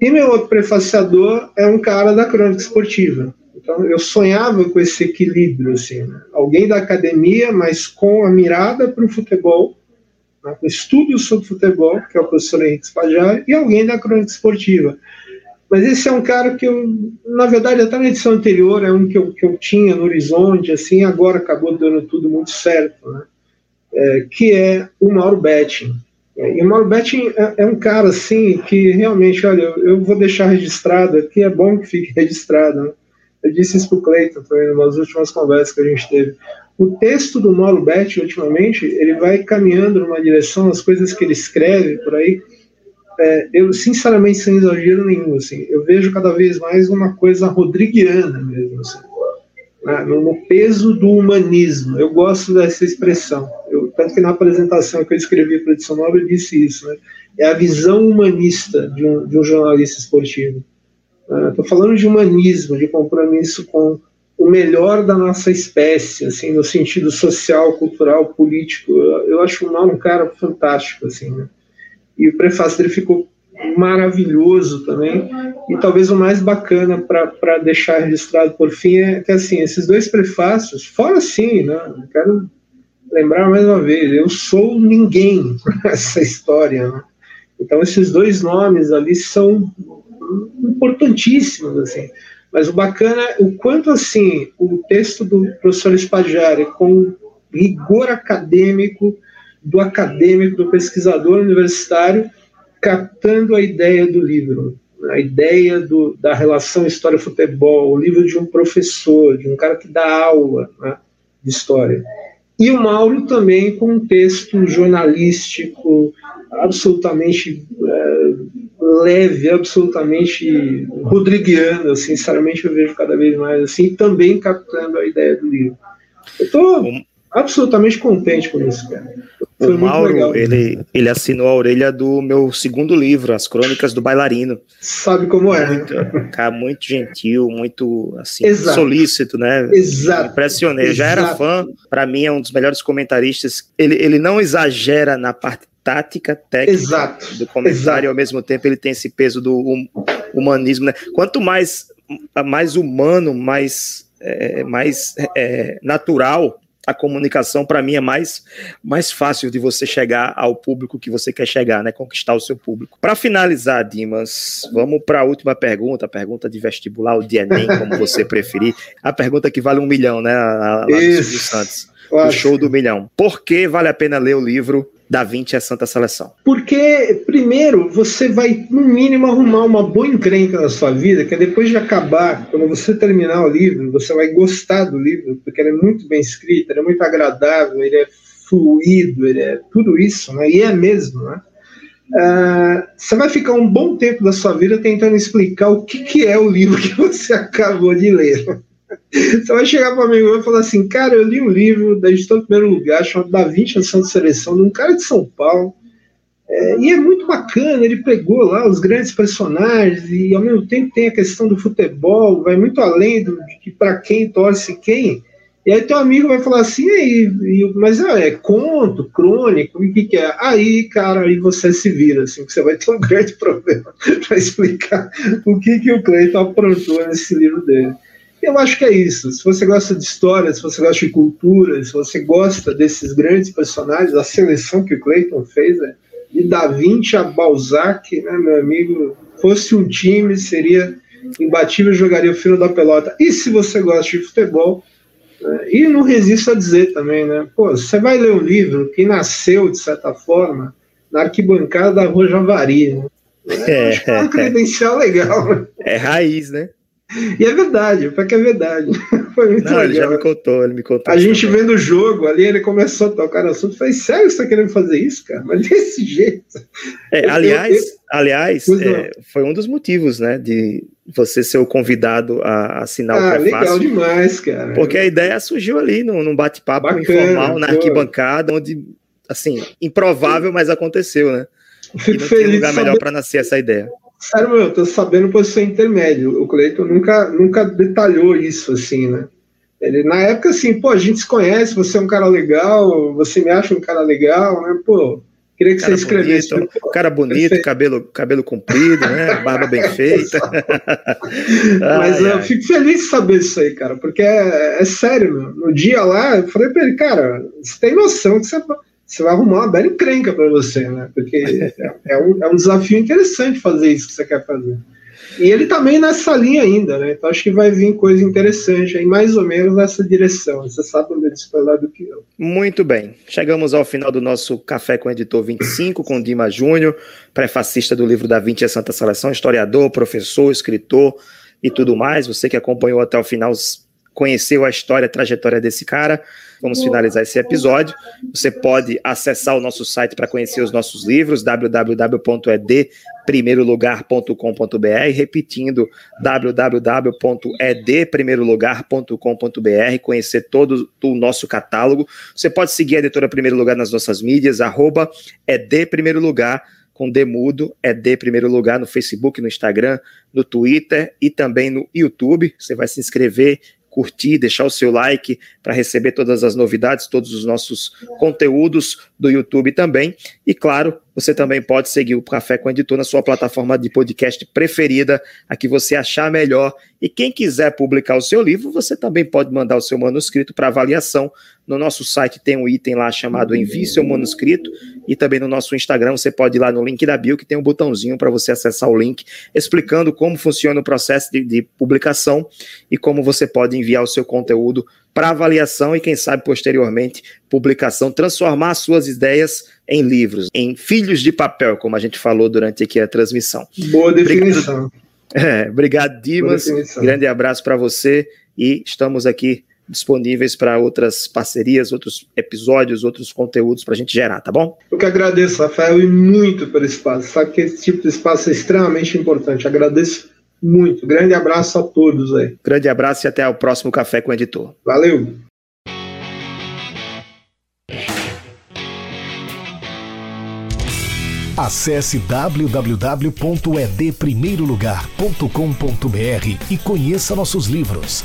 E meu outro prefaciador é um cara da crônica esportiva. Então eu sonhava com esse equilíbrio, assim, né? alguém da academia, mas com a mirada para o futebol, né? com estudos sobre futebol, que é o professor Henrique Spaggiari, e alguém da crônica esportiva. Mas esse é um cara que eu, na verdade, até na edição anterior, é um que eu, que eu tinha no horizonte, assim, agora acabou dando tudo muito certo, né? É, que é o Mauro Betting. E o Mauro é, é, um cara, assim, que realmente, olha, eu, vou deixar registrado aqui, é bom que fique registrado. Né? Eu disse isso para o Cleiton também, nas últimas conversas que a gente teve. O texto do Mauro Betting, ultimamente, ele vai caminhando numa direção, as coisas que ele escreve por aí, é, eu, sinceramente, sem exagero nenhum, assim, eu vejo cada vez mais uma coisa rodriguiana mesmo, assim, né? no peso do humanismo. Eu gosto dessa expressão tanto que na apresentação que eu escrevi para a edição nova eu disse isso, né? É a visão humanista de um, de um jornalista esportivo. Estou uh, falando de humanismo, de compromisso com o melhor da nossa espécie, assim, no sentido social, cultural, político. Eu, eu acho o Mal um cara fantástico, assim, né? E o prefácio dele ficou maravilhoso também. E talvez o mais bacana para deixar registrado por fim é que, assim, esses dois prefácios, fora sim, né? Eu quero lembrar mais uma vez, eu sou ninguém essa história. Né? Então esses dois nomes ali são importantíssimos, assim. Mas o bacana é o quanto assim o texto do professor Spaggiari com rigor acadêmico do acadêmico, do pesquisador universitário, captando a ideia do livro, a ideia do, da relação história-futebol, o livro de um professor, de um cara que dá aula né, de história. E o Mauro também com um texto jornalístico absolutamente é, leve, absolutamente rodriguiano, sinceramente eu vejo cada vez mais assim, também captando a ideia do livro. Eu estou absolutamente contente com isso, cara. Foi o Mauro, ele, ele assinou a orelha do meu segundo livro, As Crônicas do Bailarino. Sabe como é. Muito, cara, muito gentil, muito assim, Exato. solícito, né? Exato. Impressionei. Exato. Já era fã, para mim é um dos melhores comentaristas. Ele, ele não exagera na parte tática, técnica Exato. do comentário, Exato. ao mesmo tempo ele tem esse peso do hum, humanismo, né? Quanto mais mais humano, mais, é, mais é, natural a comunicação para mim é mais, mais fácil de você chegar ao público que você quer chegar, né? Conquistar o seu público. Para finalizar, Dimas, vamos para a última pergunta, a pergunta de vestibular, o de Enem, como você preferir. A pergunta que vale um milhão, né? Lá Isso. Santos. O show do milhão. Por que vale a pena ler o livro da 20 é Santa Seleção? Porque, primeiro, você vai, no mínimo, arrumar uma boa encrenca na sua vida, que é depois de acabar, quando você terminar o livro, você vai gostar do livro, porque ele é muito bem escrito, ele é muito agradável, ele é fluido, ele é tudo isso, né? E é mesmo, né? Uh, você vai ficar um bom tempo da sua vida tentando explicar o que, que é o livro que você acabou de ler. Você vai chegar para mim e falar assim, cara, eu li um livro da editora primeiro lugar, chamado Da Vinci a Santa Seleção, de um cara de São Paulo, é, e é muito bacana, ele pegou lá os grandes personagens e ao mesmo tempo tem a questão do futebol, vai muito além do, de para quem torce quem. E aí teu amigo vai falar assim, aí, mas é, é conto, crônico, o que, que é? Aí, cara, aí você se vira, assim, que você vai ter um grande problema para explicar o que, que o Cleiton aprontou nesse livro dele. Eu acho que é isso. Se você gosta de história, se você gosta de cultura, se você gosta desses grandes personagens, a seleção que o Clayton fez, né? de Da Vinci a Balzac, né, meu amigo, fosse um time, seria imbatível, jogaria o fino da pelota. E se você gosta de futebol, né, e não resisto a dizer também, né? Pô, você vai ler um livro que nasceu, de certa forma, na arquibancada da Rua Javari, né? É, acho que é uma credencial legal. Né? É raiz, né? E é verdade, foi que é verdade. Foi muito Não, legal. Ele já me contou, ele me contou. A gente também. vendo o jogo ali, ele começou a tocar no assunto. Falei, sério que você tá querendo fazer isso, cara? Mas desse jeito. É, aliás, eu, eu, aliás é, foi um dos motivos, né, de você ser o convidado a assinar ah, o prefácio. legal demais, cara. Porque a ideia surgiu ali num, num bate-papo informal, na arquibancada, onde, assim, improvável, mas aconteceu, né? Fico e não feliz tinha lugar melhor para nascer essa ideia. Sério, meu, eu tô sabendo posição intermédio. O Cleiton nunca, nunca detalhou isso, assim, né? Ele, na época, assim, pô, a gente se conhece, você é um cara legal, você me acha um cara legal, né? Pô, queria que cara você escrevesse. Bonito, cara bonito, cabelo, cabelo comprido, né? Barba bem feita. Mas ai, eu ai. fico feliz de saber isso aí, cara, porque é, é sério, meu. No dia lá, eu falei pra ele, cara, você tem noção que você você vai arrumar uma bela encrenca para você, né? Porque é, é, um, é um desafio interessante fazer isso que você quer fazer. E ele também tá nessa linha ainda, né? Então acho que vai vir coisa interessante aí, mais ou menos nessa direção. Você sabe onde ele esperar do que eu. Muito bem. Chegamos ao final do nosso Café com o Editor 25, com Dima Júnior, prefacista do livro da 20 a Santa Seleção, historiador, professor, escritor e tudo mais. Você que acompanhou até o final conheceu a história, a trajetória desse cara. Vamos finalizar esse episódio. Você pode acessar o nosso site para conhecer os nossos livros, www.edprimeirolugar.com.br, repetindo, www.edprimeirolugar.com.br, conhecer todo o nosso catálogo. Você pode seguir a Editora Primeiro Lugar nas nossas mídias, arroba Primeiro Lugar, com Demudo, é de primeiro lugar no Facebook, no Instagram, no Twitter e também no YouTube. Você vai se inscrever curtir, deixar o seu like para receber todas as novidades, todos os nossos conteúdos do YouTube também. E claro, você também pode seguir o Café com o Editor na sua plataforma de podcast preferida, a que você achar melhor. E quem quiser publicar o seu livro, você também pode mandar o seu manuscrito para avaliação. No nosso site tem um item lá chamado Envie seu manuscrito e também no nosso Instagram você pode ir lá no link da bio que tem um botãozinho para você acessar o link explicando como funciona o processo de, de publicação e como você pode enviar o seu conteúdo para avaliação e, quem sabe, posteriormente, publicação, transformar suas ideias em livros, em filhos de papel, como a gente falou durante aqui a transmissão. Boa definição. Obrigado, é, obrigado Dimas. Grande abraço para você e estamos aqui disponíveis para outras parcerias, outros episódios, outros conteúdos para a gente gerar, tá bom? Eu que agradeço, Rafael, e muito pelo espaço. Sabe que esse tipo de espaço é extremamente importante. Agradeço muito. Grande abraço a todos aí. Grande abraço e até o próximo Café com o Editor. Valeu. Acesse www.edprimeirolugar.com.br e conheça nossos livros.